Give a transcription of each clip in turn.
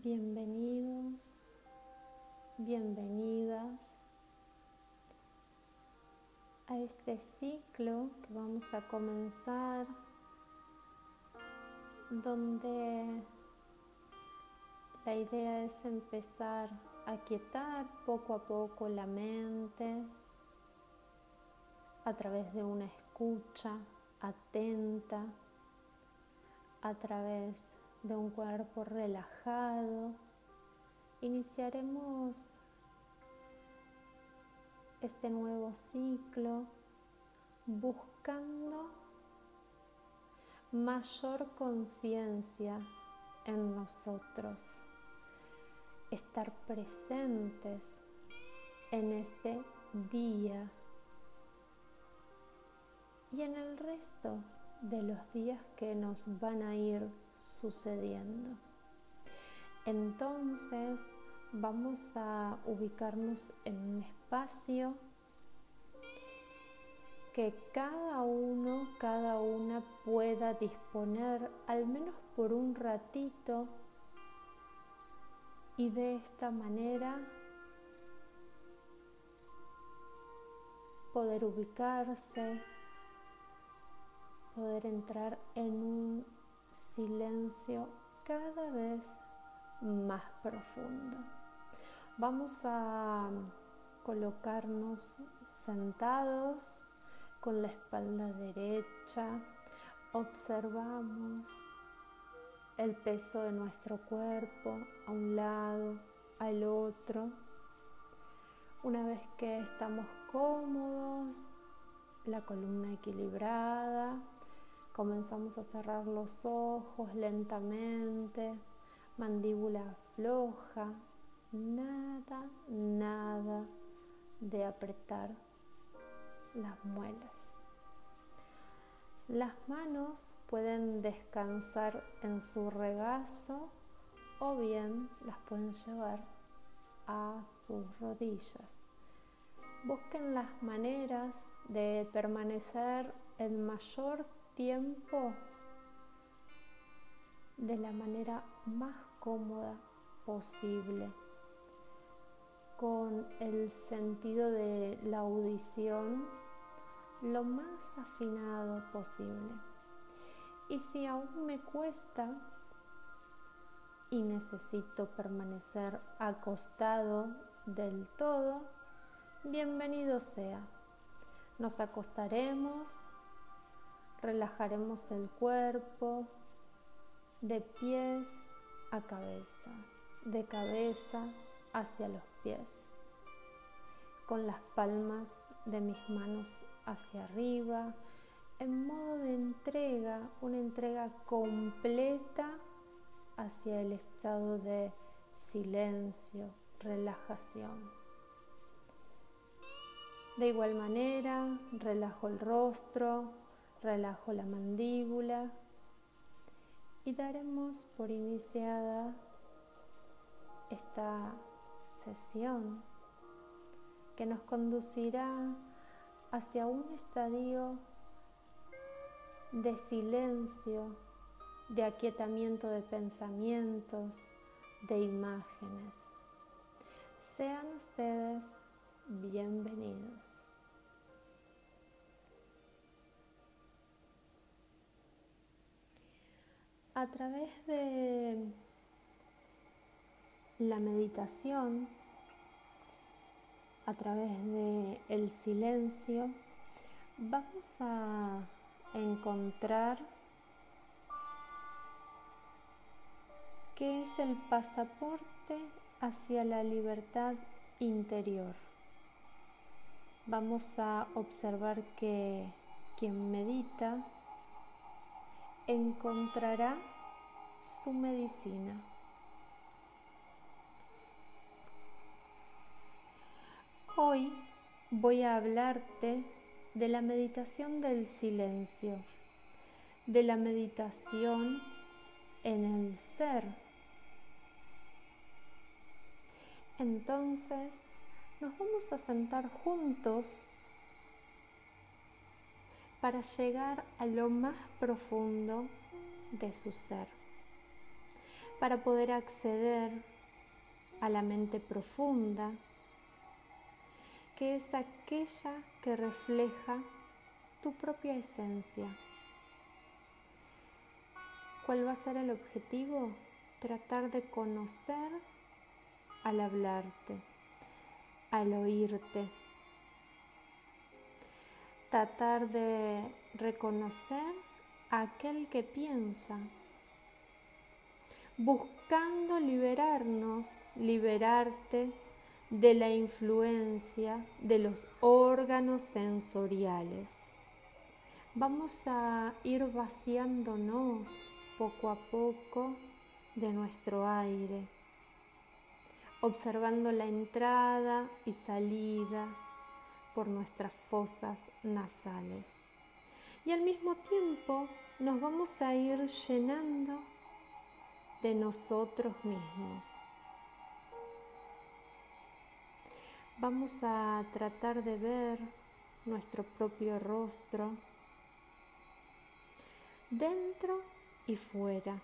Bienvenidos, bienvenidas a este ciclo que vamos a comenzar donde la idea es empezar a quietar poco a poco la mente a través de una escucha atenta, a través de un cuerpo relajado. Iniciaremos este nuevo ciclo buscando mayor conciencia en nosotros, estar presentes en este día y en el resto de los días que nos van a ir sucediendo. Entonces vamos a ubicarnos en un espacio que cada uno, cada una pueda disponer al menos por un ratito y de esta manera poder ubicarse, poder entrar en un silencio cada vez más profundo. Vamos a colocarnos sentados con la espalda derecha, observamos el peso de nuestro cuerpo a un lado, al otro. Una vez que estamos cómodos, la columna equilibrada, comenzamos a cerrar los ojos lentamente, mandíbula floja, nada, nada de apretar las muelas. Las manos pueden descansar en su regazo o bien las pueden llevar a sus rodillas. Busquen las maneras de permanecer el mayor tiempo de la manera más cómoda posible, con el sentido de la audición lo más afinado posible. Y si aún me cuesta y necesito permanecer acostado del todo, bienvenido sea. Nos acostaremos, relajaremos el cuerpo de pies a cabeza, de cabeza hacia los pies, con las palmas de mis manos hacia arriba, en modo de entrega, una entrega completa hacia el estado de silencio, relajación. De igual manera, relajo el rostro, relajo la mandíbula y daremos por iniciada esta sesión que nos conducirá hacia un estadio de silencio, de aquietamiento de pensamientos, de imágenes. Sean ustedes bienvenidos. A través de la meditación, a través de el silencio vamos a encontrar qué es el pasaporte hacia la libertad interior. Vamos a observar que quien medita encontrará su medicina. Hoy voy a hablarte de la meditación del silencio, de la meditación en el ser. Entonces, nos vamos a sentar juntos para llegar a lo más profundo de su ser. Para poder acceder a la mente profunda, que es aquella que refleja tu propia esencia. ¿Cuál va a ser el objetivo? Tratar de conocer al hablarte, al oírte. Tratar de reconocer a aquel que piensa, buscando liberarnos, liberarte de la influencia de los órganos sensoriales. Vamos a ir vaciándonos poco a poco de nuestro aire, observando la entrada y salida por nuestras fosas nasales. Y al mismo tiempo nos vamos a ir llenando de nosotros mismos. Vamos a tratar de ver nuestro propio rostro dentro y fuera,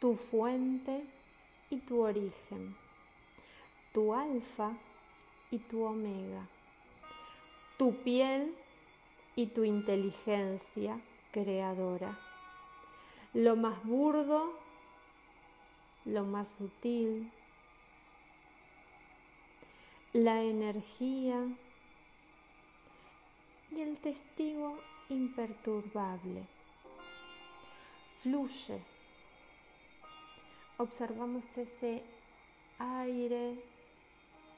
tu fuente y tu origen, tu alfa y tu omega, tu piel y tu inteligencia creadora, lo más burdo, lo más sutil, la energía y el testigo imperturbable fluye. Observamos ese aire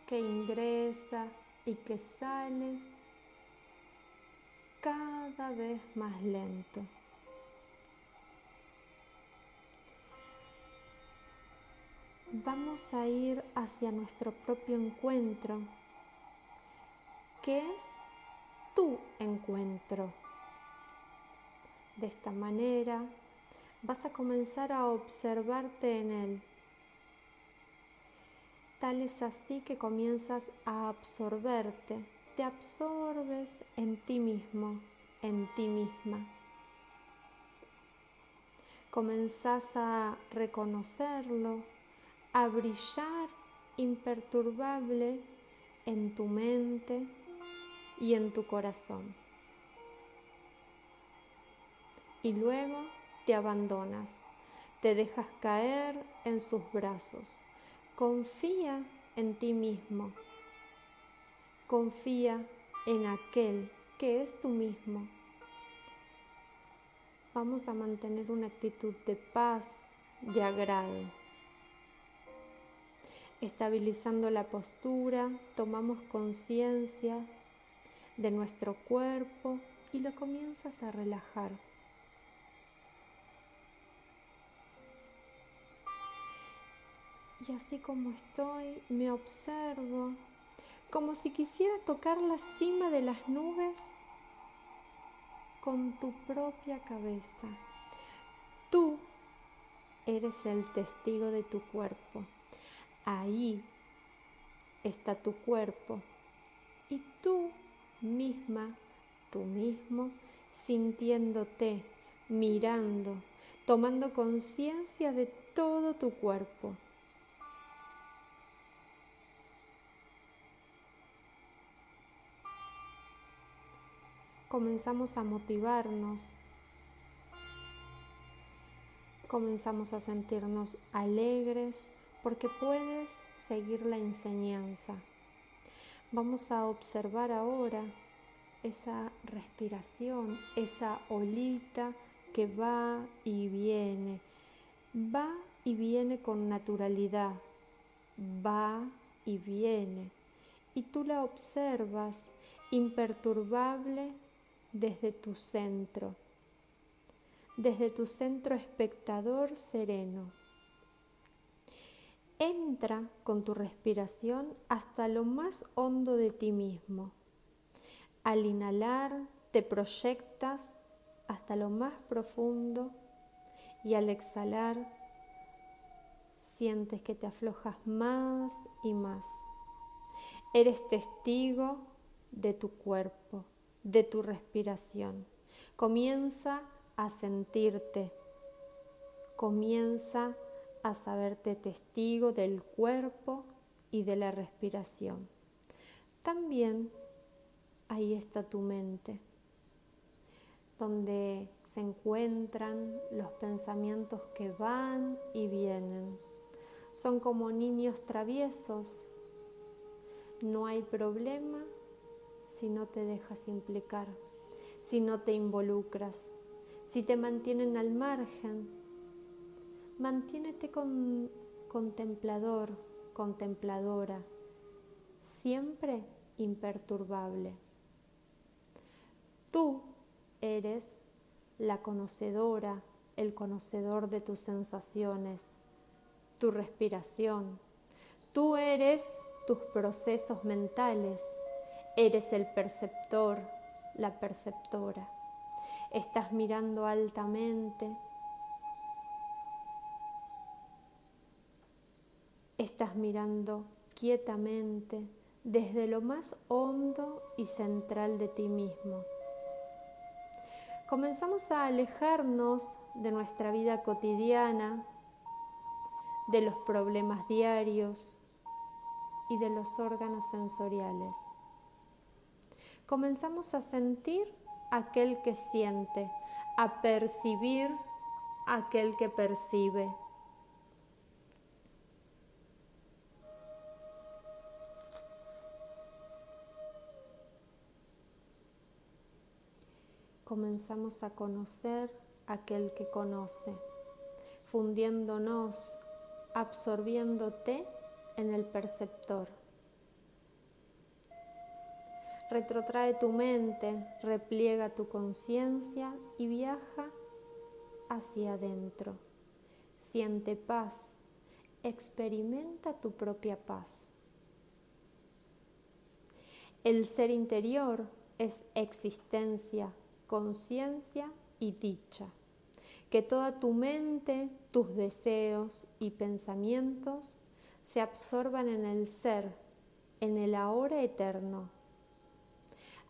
que ingresa y que sale cada vez más lento. Vamos a ir hacia nuestro propio encuentro, que es tu encuentro. De esta manera vas a comenzar a observarte en él. Tal es así que comienzas a absorberte, te absorbes en ti mismo, en ti misma. Comenzás a reconocerlo, a brillar imperturbable en tu mente y en tu corazón. Y luego te abandonas, te dejas caer en sus brazos. Confía en ti mismo. Confía en aquel que es tú mismo. Vamos a mantener una actitud de paz, de agrado. Estabilizando la postura, tomamos conciencia de nuestro cuerpo y lo comienzas a relajar. Y así como estoy, me observo como si quisiera tocar la cima de las nubes con tu propia cabeza. Tú eres el testigo de tu cuerpo. Ahí está tu cuerpo. Y tú misma, tú mismo, sintiéndote, mirando, tomando conciencia de todo tu cuerpo. comenzamos a motivarnos, comenzamos a sentirnos alegres porque puedes seguir la enseñanza. Vamos a observar ahora esa respiración, esa olita que va y viene, va y viene con naturalidad, va y viene, y tú la observas imperturbable desde tu centro, desde tu centro espectador sereno. Entra con tu respiración hasta lo más hondo de ti mismo. Al inhalar te proyectas hasta lo más profundo y al exhalar sientes que te aflojas más y más. Eres testigo de tu cuerpo de tu respiración. Comienza a sentirte Comienza a saberte testigo del cuerpo y de la respiración. También ahí está tu mente, donde se encuentran los pensamientos que van y vienen. Son como niños traviesos. No hay problema si no te dejas implicar, si no te involucras, si te mantienen al margen. Mantiénete con contemplador, contempladora, siempre imperturbable. Tú eres la conocedora, el conocedor de tus sensaciones, tu respiración. Tú eres tus procesos mentales, eres el perceptor, la perceptora. Estás mirando altamente, estás mirando quietamente desde lo más hondo y central de ti mismo comenzamos a alejarnos de nuestra vida cotidiana, de los problemas diarios y de los órganos sensoriales. Comenzamos a sentir aquel que siente, a percibir aquel que percibe. Comenzamos a conocer aquel que conoce, fundiéndonos, absorbiéndote en el perceptor. Retrotrae tu mente, repliega tu conciencia y viaja hacia adentro. Siente paz, experimenta tu propia paz. El ser interior es existencia, conciencia y dicha. Que toda tu mente, tus deseos y pensamientos se absorban en el ser, en el ahora eterno.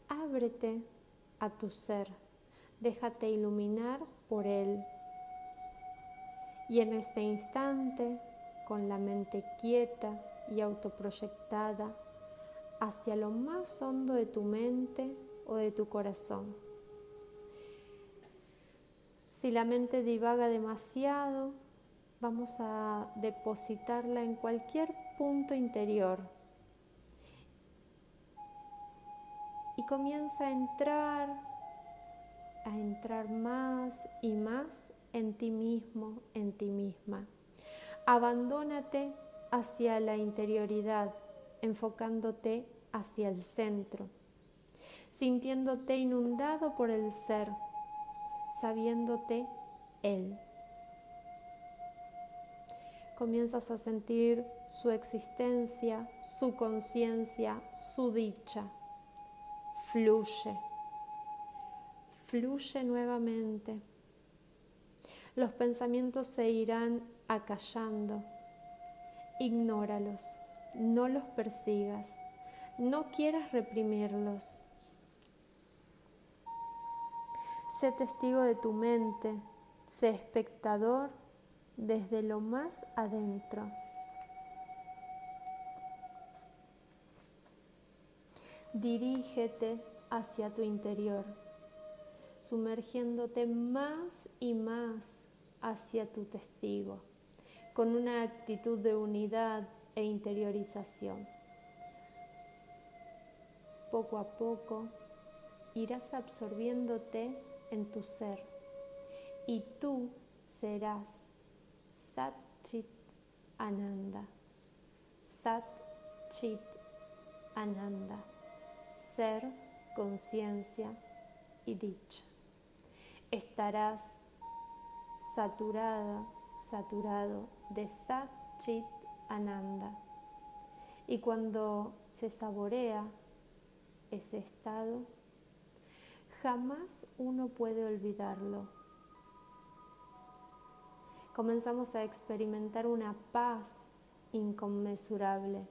Ábrete a tu ser, déjate iluminar por él. Y en este instante, con la mente quieta y autoproyectada hacia lo más hondo de tu mente o de tu corazón si la mente divaga demasiado, vamos a depositarla en cualquier punto interior. Y comienza a entrar, a entrar más y más en ti mismo, en ti misma. Abandónate hacia la interioridad, enfocándote hacia el centro, sintiéndote inundado por el ser sabiéndote Él. Comienzas a sentir su existencia, su conciencia, su dicha. Fluye, fluye nuevamente. Los pensamientos se irán acallando. Ignóralos, no los persigas, no quieras reprimirlos Sé testigo de tu mente, sé espectador desde lo más adentro. Dirígete hacia tu interior, sumergiéndote más y más hacia tu testigo, con una actitud de unidad e interiorización. Poco a poco irás absorbiéndote en tu ser y tú serás Sat Chit Ananda. Sat Chit Ananda. Ser, conciencia y dicha. Estarás saturada, saturado de Sat Chit Ananda. Y cuando se saborea ese estado, jamás uno puede olvidarlo. Comenzamos a experimentar una paz inconmensurable,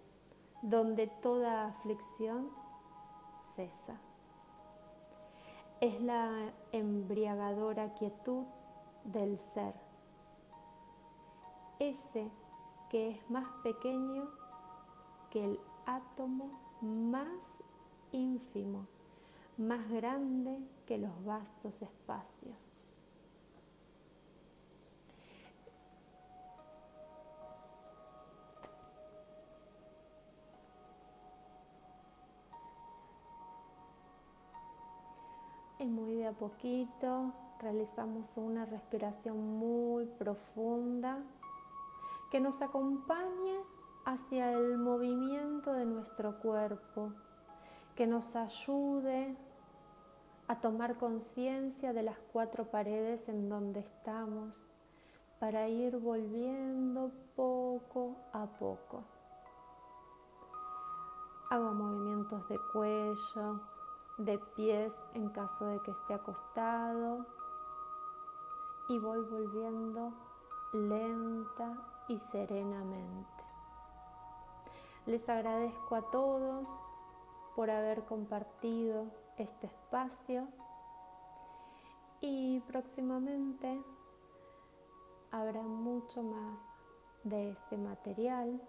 donde toda aflicción cesa. Es la embriagadora quietud del ser, ese que es más pequeño que el átomo más ínfimo, más grande que los vastos espacios. Y muy de a poquito realizamos una respiración muy profunda que nos acompañe hacia el movimiento de nuestro cuerpo, que nos ayude a tomar conciencia de las cuatro paredes en donde estamos para ir volviendo poco a poco. Hago movimientos de cuello, de pies en caso de que esté acostado y voy volviendo lenta y serenamente. Les agradezco a todos por haber compartido este espacio y próximamente habrá mucho más de este material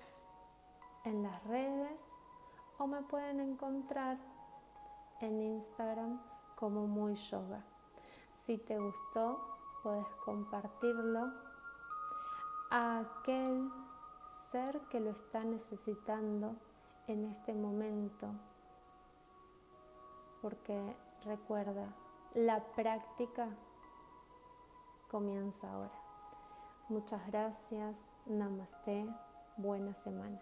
en las redes o me pueden encontrar en Instagram como Muy Yoga. Si te gustó, puedes compartirlo a aquel ser que lo está necesitando en este momento. Porque recuerda, la práctica comienza ahora. Muchas gracias, namaste, buena semana.